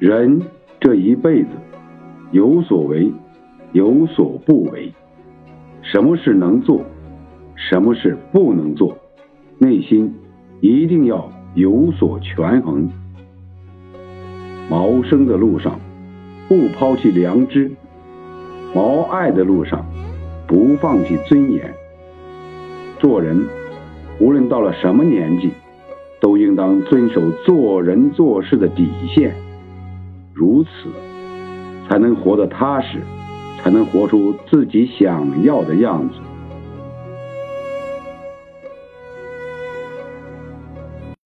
人这一辈子，有所为，有所不为，什么事能做，什么事不能做，内心一定要有所权衡。谋生的路上，不抛弃良知；谋爱的路上，不放弃尊严。做人，无论到了什么年纪，都应当遵守做人做事的底线。如此，才能活得踏实，才能活出自己想要的样子。